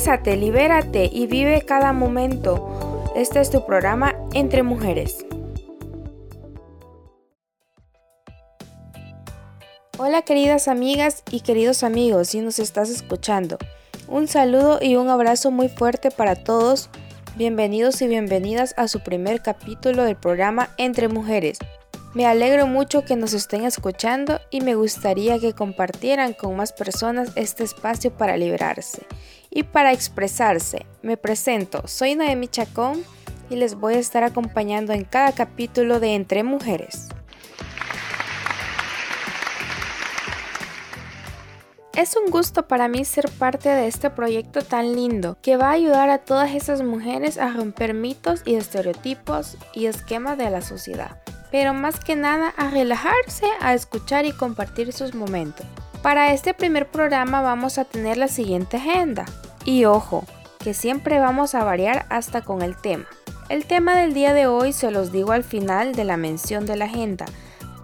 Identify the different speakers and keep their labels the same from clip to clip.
Speaker 1: Exprésate, libérate y vive cada momento. Este es tu programa Entre Mujeres. Hola queridas amigas y queridos amigos, si nos estás escuchando. Un saludo y un abrazo muy fuerte para todos. Bienvenidos y bienvenidas a su primer capítulo del programa Entre Mujeres. Me alegro mucho que nos estén escuchando y me gustaría que compartieran con más personas este espacio para liberarse y para expresarse. Me presento, soy Noemi Chacón y les voy a estar acompañando en cada capítulo de Entre Mujeres. Es un gusto para mí ser parte de este proyecto tan lindo que va a ayudar a todas esas mujeres a romper mitos y estereotipos y esquemas de la sociedad pero más que nada a relajarse, a escuchar y compartir sus momentos. Para este primer programa vamos a tener la siguiente agenda. Y ojo, que siempre vamos a variar hasta con el tema. El tema del día de hoy se los digo al final de la mención de la agenda.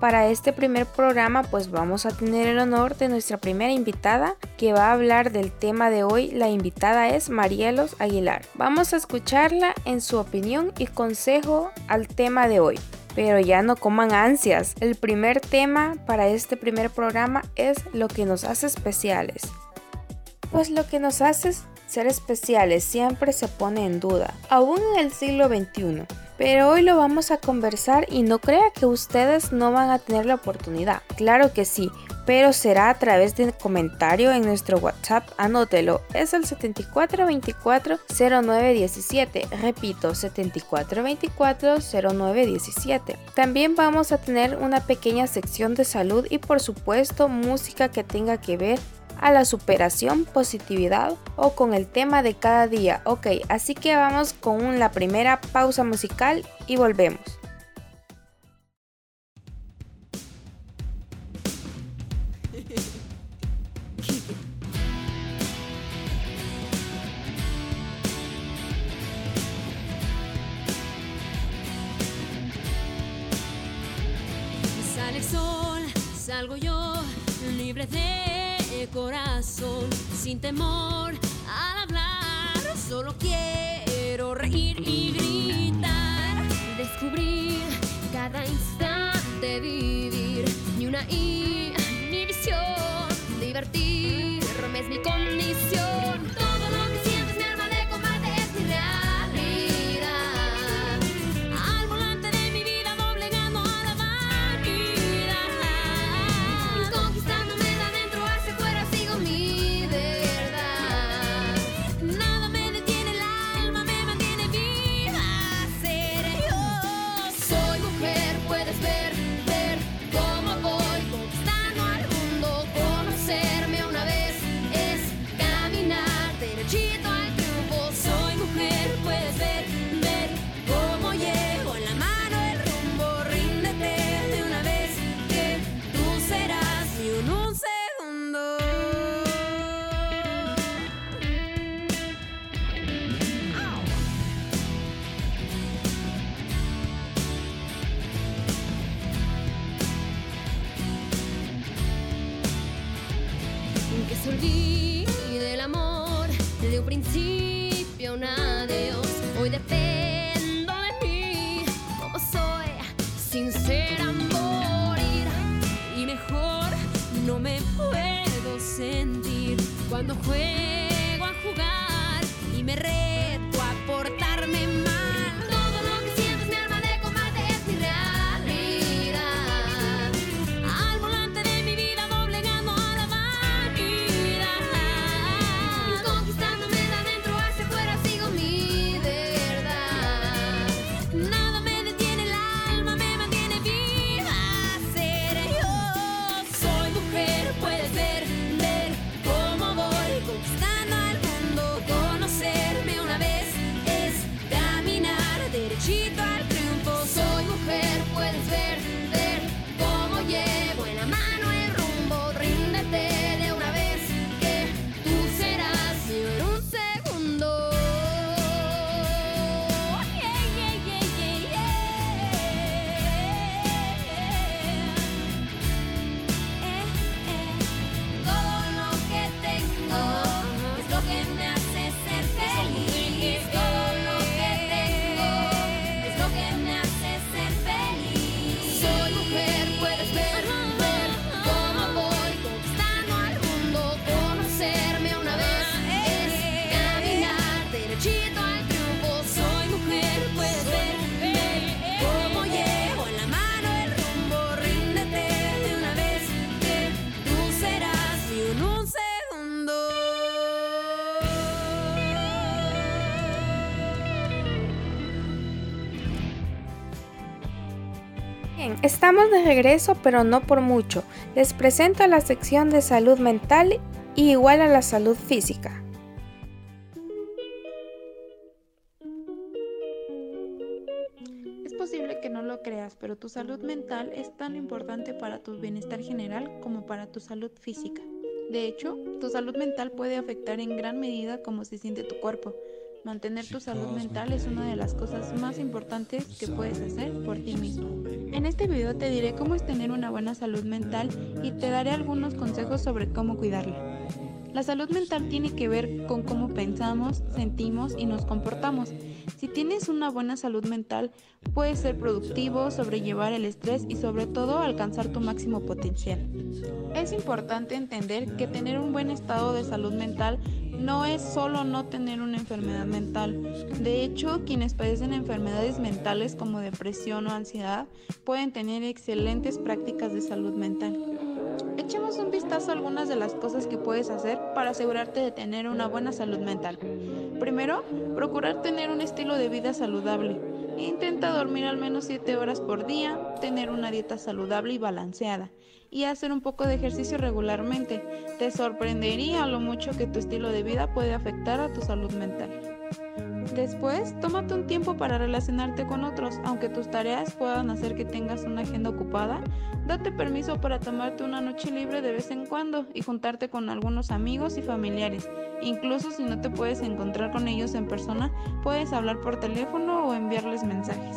Speaker 1: Para este primer programa pues vamos a tener el honor de nuestra primera invitada que va a hablar del tema de hoy. La invitada es Marielos Aguilar. Vamos a escucharla en su opinión y consejo al tema de hoy pero ya no coman ansias. El primer tema para este primer programa es lo que nos hace especiales. Pues lo que nos hace ser especiales siempre se pone en duda, aún en el siglo XXI. Pero hoy lo vamos a conversar y no crea que ustedes no van a tener la oportunidad. Claro que sí, pero será a través de comentario en nuestro WhatsApp. Anótelo, es el 7424-0917. Repito, 7424-0917. También vamos a tener una pequeña sección de salud y por supuesto música que tenga que ver a la superación, positividad o con el tema de cada día. Ok, así que vamos con la primera pausa musical y volvemos.
Speaker 2: Salgo yo libre de corazón, sin temor al hablar, solo quiero reír y gritar, descubrir cada instante, vivir ni una inhibición, divertirme es mi condición.
Speaker 1: Estamos de regreso, pero no por mucho. Les presento la sección de salud mental y igual a la salud física.
Speaker 3: Es posible que no lo creas, pero tu salud mental es tan importante para tu bienestar general como para tu salud física. De hecho, tu salud mental puede afectar en gran medida cómo se siente tu cuerpo. Mantener tu salud mental es una de las cosas más importantes que puedes hacer por ti mismo. En este video te diré cómo es tener una buena salud mental y te daré algunos consejos sobre cómo cuidarla. La salud mental tiene que ver con cómo pensamos, sentimos y nos comportamos. Si tienes una buena salud mental, puedes ser productivo, sobrellevar el estrés y sobre todo alcanzar tu máximo potencial. Es importante entender que tener un buen estado de salud mental no es solo no tener una enfermedad mental. De hecho, quienes padecen enfermedades mentales como depresión o ansiedad pueden tener excelentes prácticas de salud mental. Echemos un vistazo a algunas de las cosas que puedes hacer para asegurarte de tener una buena salud mental. Primero, procurar tener un estilo de vida saludable. Intenta dormir al menos 7 horas por día, tener una dieta saludable y balanceada, y hacer un poco de ejercicio regularmente. Te sorprendería lo mucho que tu estilo de vida puede afectar a tu salud mental. Después, tómate un tiempo para relacionarte con otros, aunque tus tareas puedan hacer que tengas una agenda ocupada. Date permiso para tomarte una noche libre de vez en cuando y juntarte con algunos amigos y familiares. Incluso si no te puedes encontrar con ellos en persona, puedes hablar por teléfono o enviarles mensajes.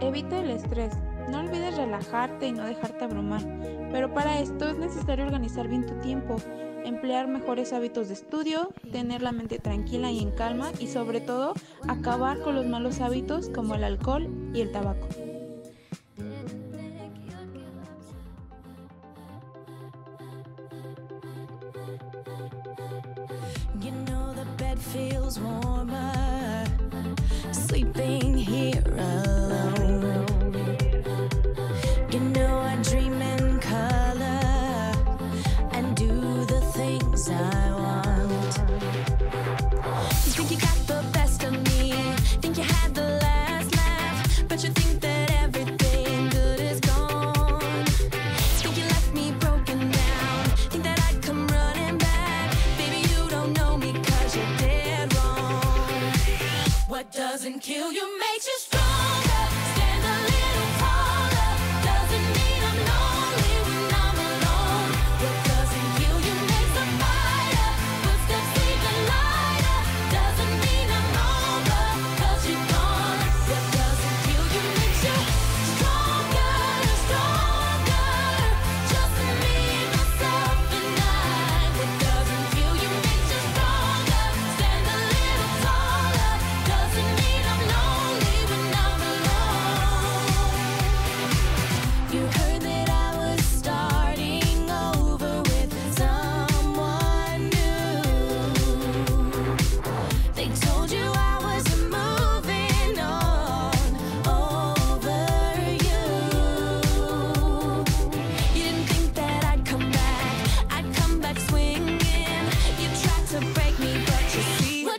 Speaker 3: Evita el estrés. No olvides relajarte y no dejarte abrumar, pero para esto es necesario organizar bien tu tiempo, emplear mejores hábitos de estudio, tener la mente tranquila y en calma y sobre todo acabar con los malos hábitos como el alcohol y el tabaco.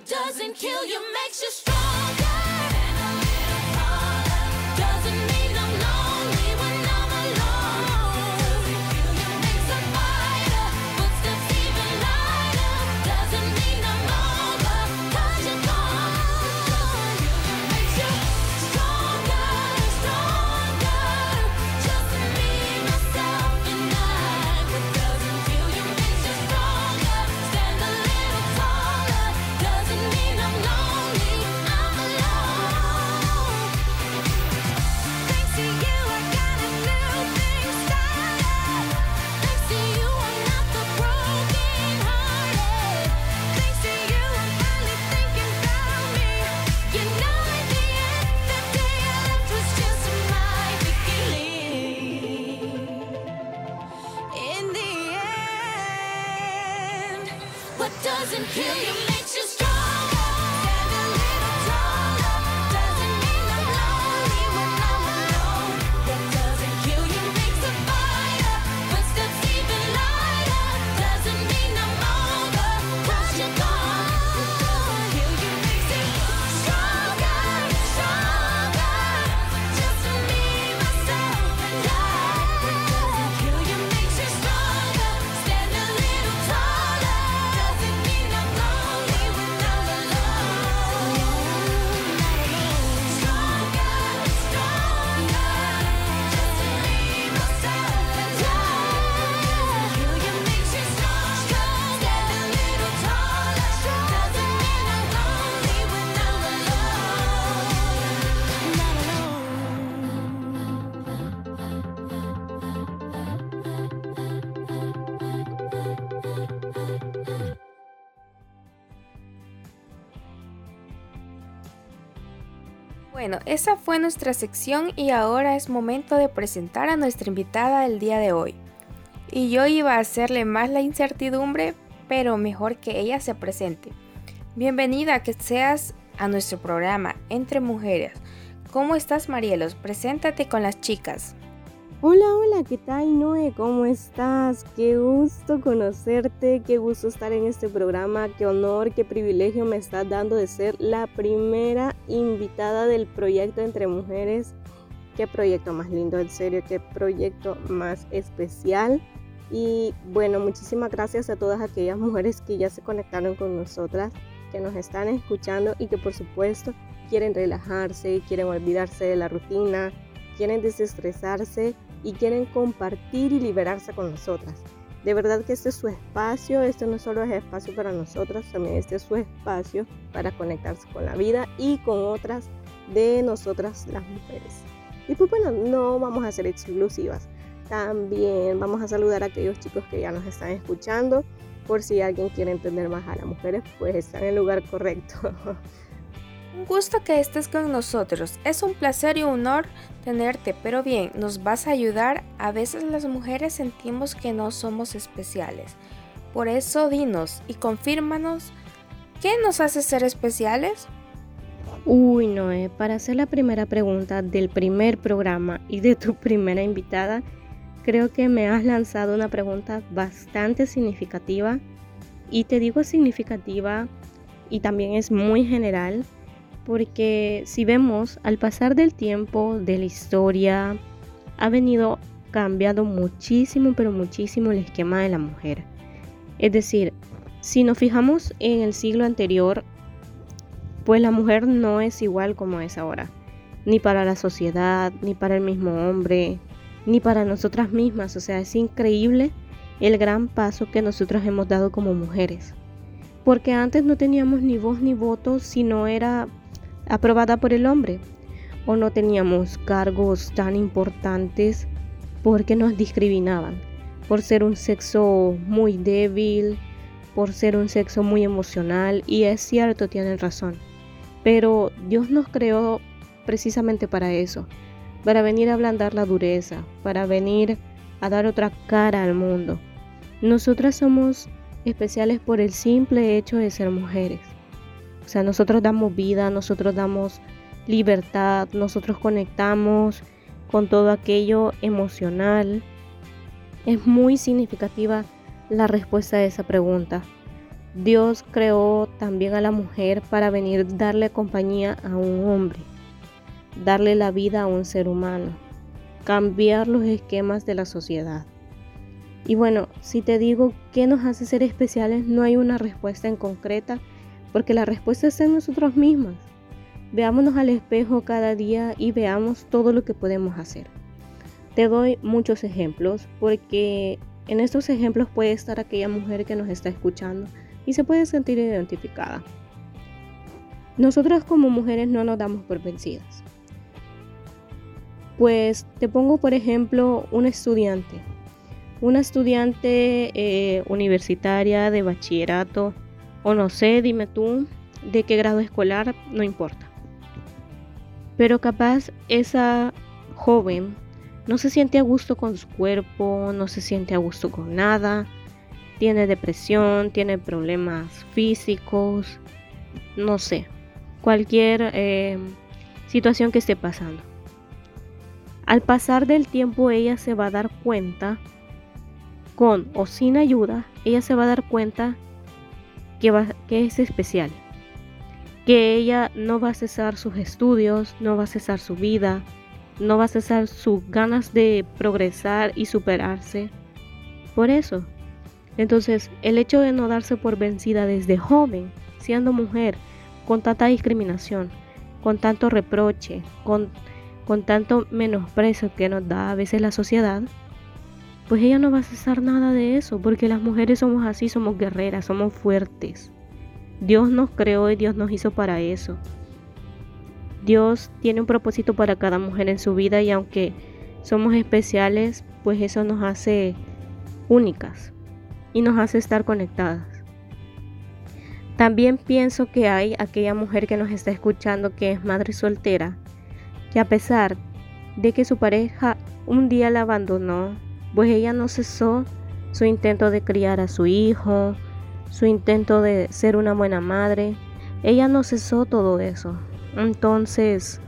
Speaker 4: Doesn't kill you makes you
Speaker 1: Bueno, esa fue nuestra sección y ahora es momento de presentar a nuestra invitada del día de hoy. Y yo iba a hacerle más la incertidumbre, pero mejor que ella se presente. Bienvenida que seas a nuestro programa Entre Mujeres. ¿Cómo estás Marielos? Preséntate con las chicas.
Speaker 5: Hola, hola, ¿qué tal Noé? ¿Cómo estás? Qué gusto conocerte, qué gusto estar en este programa, qué honor, qué privilegio me estás dando de ser la primera invitada del proyecto Entre Mujeres. Qué proyecto más lindo, en serio, qué proyecto más especial. Y bueno, muchísimas gracias a todas aquellas mujeres que ya se conectaron con nosotras, que nos están escuchando y que por supuesto quieren relajarse, quieren olvidarse de la rutina, quieren desestresarse y quieren compartir y liberarse con nosotras. De verdad que este es su espacio, este no solo es espacio para nosotras, también este es su espacio para conectarse con la vida y con otras de nosotras las mujeres. Y pues bueno, no vamos a ser exclusivas. También vamos a saludar a aquellos chicos que ya nos están escuchando. Por si alguien quiere entender más a las mujeres, pues están en el lugar correcto.
Speaker 1: Un gusto que estés con nosotros. Es un placer y un honor tenerte, pero bien, nos vas a ayudar. A veces las mujeres sentimos que no somos especiales. Por eso dinos y confírmanos, ¿qué nos hace ser especiales?
Speaker 5: Uy, Noé, para hacer la primera pregunta del primer programa y de tu primera invitada, creo que me has lanzado una pregunta bastante significativa. Y te digo significativa y también es muy general porque si vemos al pasar del tiempo, de la historia, ha venido cambiando muchísimo, pero muchísimo el esquema de la mujer. Es decir, si nos fijamos en el siglo anterior, pues la mujer no es igual como es ahora, ni para la sociedad, ni para el mismo hombre, ni para nosotras mismas. O sea, es increíble el gran paso que nosotros hemos dado como mujeres. Porque antes no teníamos ni voz ni voto si no era aprobada por el hombre o no teníamos cargos tan importantes porque nos discriminaban por ser un sexo muy débil, por ser un sexo muy emocional y es cierto, tienen razón. Pero Dios nos creó precisamente para eso, para venir a ablandar la dureza, para venir a dar otra cara al mundo. Nosotras somos especiales por el simple hecho de ser mujeres. O sea, nosotros damos vida, nosotros damos libertad, nosotros conectamos con todo aquello emocional. Es muy significativa la respuesta a esa pregunta. Dios creó también a la mujer para venir darle compañía a un hombre, darle la vida a un ser humano, cambiar los esquemas de la sociedad. Y bueno, si te digo qué nos hace ser especiales, no hay una respuesta en concreta porque la respuesta está en nosotros mismos. Veámonos al espejo cada día y veamos todo lo que podemos hacer. Te doy muchos ejemplos porque en estos ejemplos puede estar aquella mujer que nos está escuchando y se puede sentir identificada. Nosotras como mujeres no nos damos por vencidas. Pues te pongo por ejemplo un estudiante, una estudiante eh, universitaria de bachillerato o no sé, dime tú de qué grado escolar, no importa. Pero capaz esa joven no se siente a gusto con su cuerpo, no se siente a gusto con nada, tiene depresión, tiene problemas físicos, no sé, cualquier eh, situación que esté pasando. Al pasar del tiempo ella se va a dar cuenta, con o sin ayuda, ella se va a dar cuenta que, es especial, que ella no va a cesar sus estudios, no va a cesar su vida, no va a cesar sus ganas de progresar y superarse. Por eso, entonces, el hecho de no darse por vencida desde joven, siendo mujer, con tanta discriminación, con tanto reproche, con, con tanto menosprecio que nos da a veces la sociedad, pues ella no va a cesar nada de eso, porque las mujeres somos así, somos guerreras, somos fuertes. Dios nos creó y Dios nos hizo para eso. Dios tiene un propósito para cada mujer en su vida y aunque somos especiales, pues eso nos hace únicas y nos hace estar conectadas. También pienso que hay aquella mujer que nos está escuchando que es madre soltera, que a pesar de que su pareja un día la abandonó, pues ella no cesó su intento de criar a su hijo, su intento de ser una buena madre, ella no cesó todo eso. Entonces,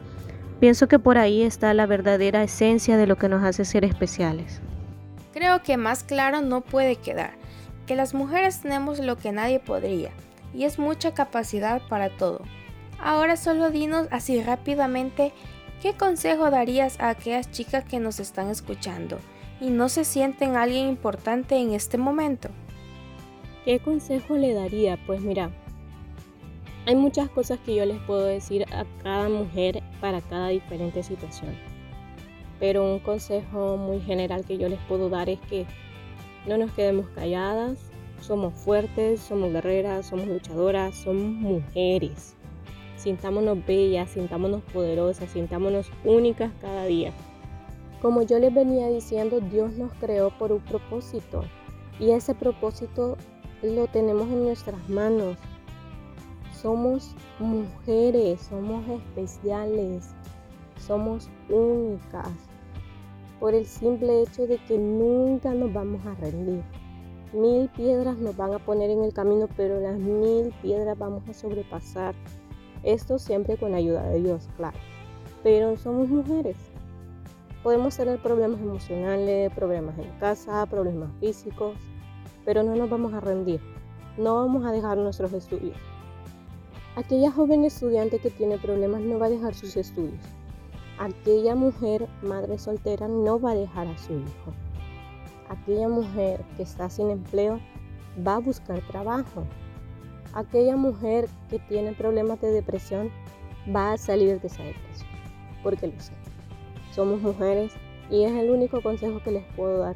Speaker 5: pienso que por ahí está la verdadera esencia de lo que nos hace ser especiales.
Speaker 1: Creo que más claro no puede quedar, que las mujeres tenemos lo que nadie podría, y es mucha capacidad para todo. Ahora solo dinos así rápidamente qué consejo darías a aquellas chicas que nos están escuchando y no se sienten alguien importante en este momento.
Speaker 5: ¿Qué consejo le daría? Pues mira, hay muchas cosas que yo les puedo decir a cada mujer para cada diferente situación. Pero un consejo muy general que yo les puedo dar es que no nos quedemos calladas, somos fuertes, somos guerreras, somos luchadoras, somos mujeres. Sintámonos bellas, sintámonos poderosas, sintámonos únicas cada día. Como yo les venía diciendo, Dios nos creó por un propósito y ese propósito lo tenemos en nuestras manos. Somos mujeres, somos especiales, somos únicas por el simple hecho de que nunca nos vamos a rendir. Mil piedras nos van a poner en el camino, pero las mil piedras vamos a sobrepasar. Esto siempre con la ayuda de Dios, claro. Pero somos mujeres. Podemos tener problemas emocionales, problemas en casa, problemas físicos, pero no nos vamos a rendir. No vamos a dejar nuestros estudios. Aquella joven estudiante que tiene problemas no va a dejar sus estudios. Aquella mujer, madre soltera, no va a dejar a su hijo aquella mujer que está sin empleo va a buscar trabajo. Aquella mujer que tiene problemas de depresión va a salir de esa depresión. Porque lo sé. Somos mujeres y es el único consejo que les puedo dar.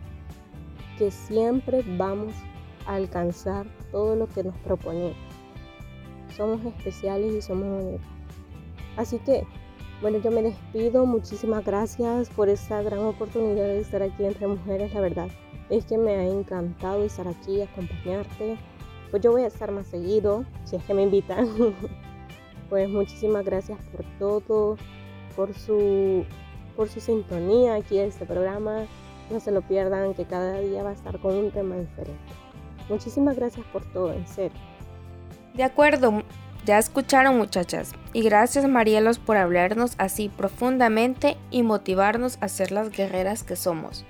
Speaker 5: Que siempre vamos a alcanzar todo lo que nos proponemos. Somos especiales y somos únicas. Así que, bueno, yo me despido. Muchísimas gracias por esta gran oportunidad de estar aquí entre mujeres, la verdad es que me ha encantado estar aquí, acompañarte. Pues yo voy a estar más seguido, si es que me invitan. pues muchísimas gracias por todo, por su, por su sintonía aquí en este programa. No se lo pierdan, que cada día va a estar con un tema diferente. Muchísimas gracias por todo, en serio.
Speaker 1: De acuerdo, ya escucharon muchachas. Y gracias Marielos por hablarnos así profundamente y motivarnos a ser las guerreras que somos.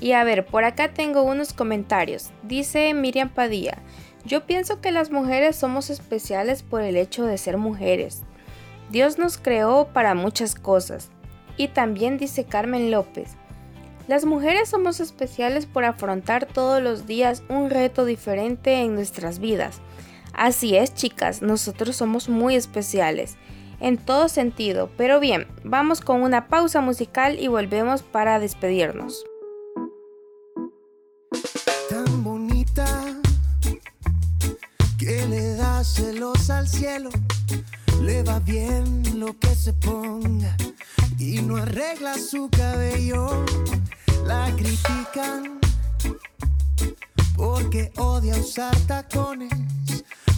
Speaker 1: Y a ver, por acá tengo unos comentarios. Dice Miriam Padilla, yo pienso que las mujeres somos especiales por el hecho de ser mujeres. Dios nos creó para muchas cosas. Y también dice Carmen López, las mujeres somos especiales por afrontar todos los días un reto diferente en nuestras vidas. Así es, chicas, nosotros somos muy especiales en todo sentido. Pero bien, vamos con una pausa musical y volvemos para despedirnos.
Speaker 6: celos al cielo, le va bien lo que se ponga y no arregla su cabello. La critican porque odia usar tacones,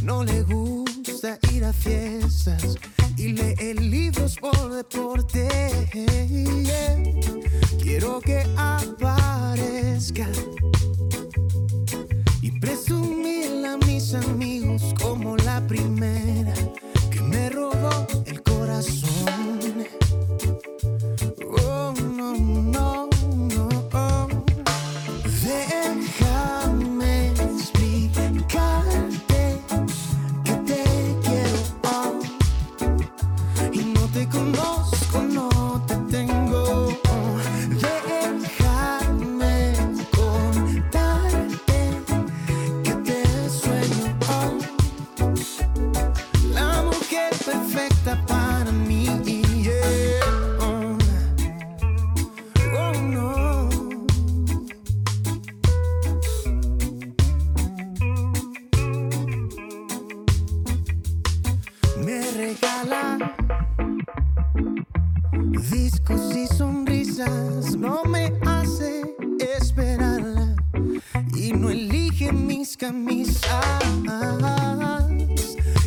Speaker 6: no le gusta ir a fiestas y lee libros por deporte. Quiero que aparezca y presumir a mis amigos como la primera que me robó el corazón. mis camisas.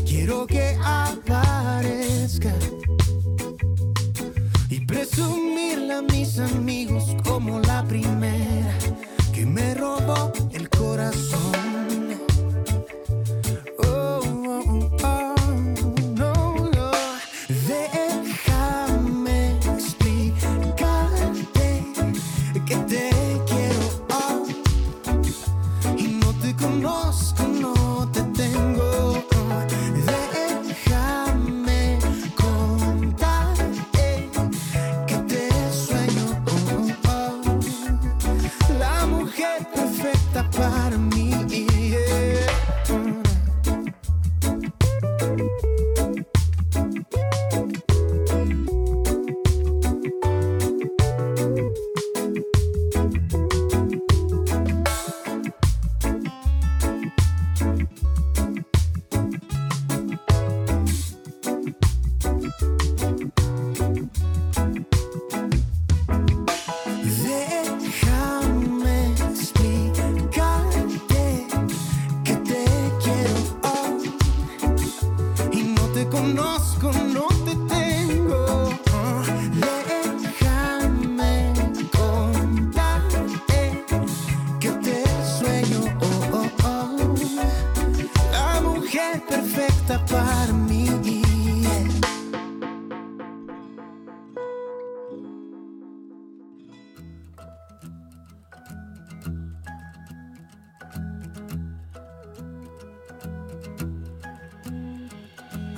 Speaker 6: Quiero que aparezca y presumirla a mis amigos como la primera que me robó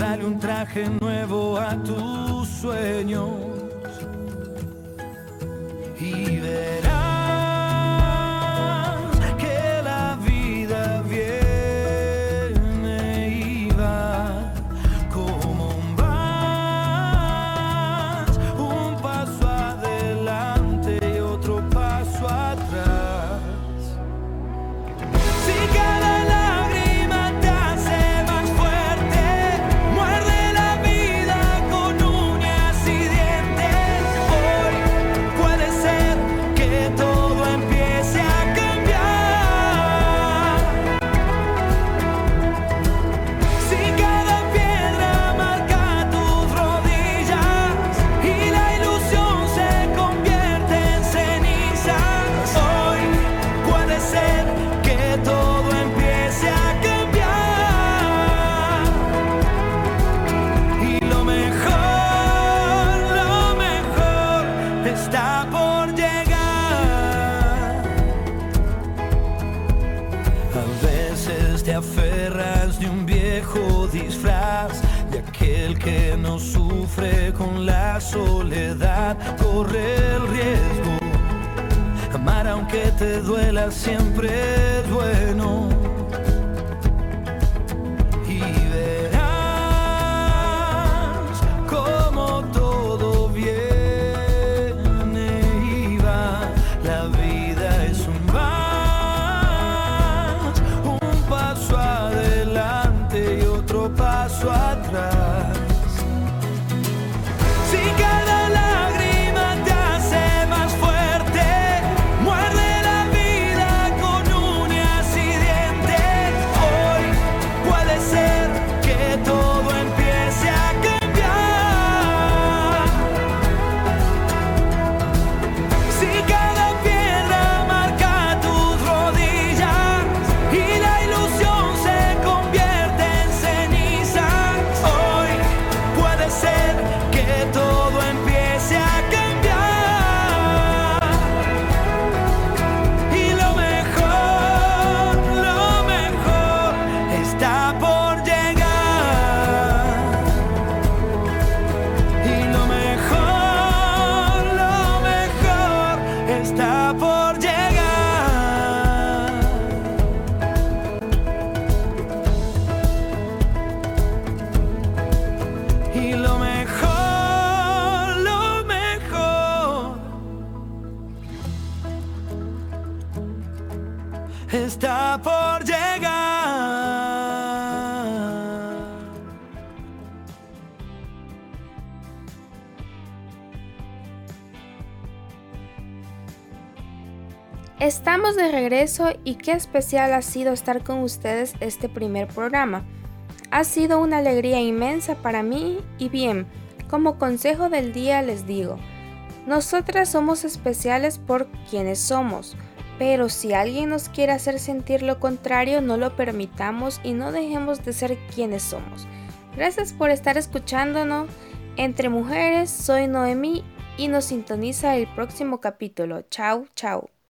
Speaker 7: comprarle un traje nuevo a tus sueños está por llegar. A veces te aferras de un viejo disfraz de aquel que no sufre con la soledad, corre el riesgo. Amar aunque te duela siempre es bueno.
Speaker 1: Estamos de regreso y qué especial ha sido estar con ustedes este primer programa. Ha sido una alegría inmensa para mí y bien, como consejo del día les digo, nosotras somos especiales por quienes somos, pero si alguien nos quiere hacer sentir lo contrario, no lo permitamos y no dejemos de ser quienes somos. Gracias por estar escuchándonos. Entre mujeres, soy Noemí y nos sintoniza el próximo capítulo. Chao, chao.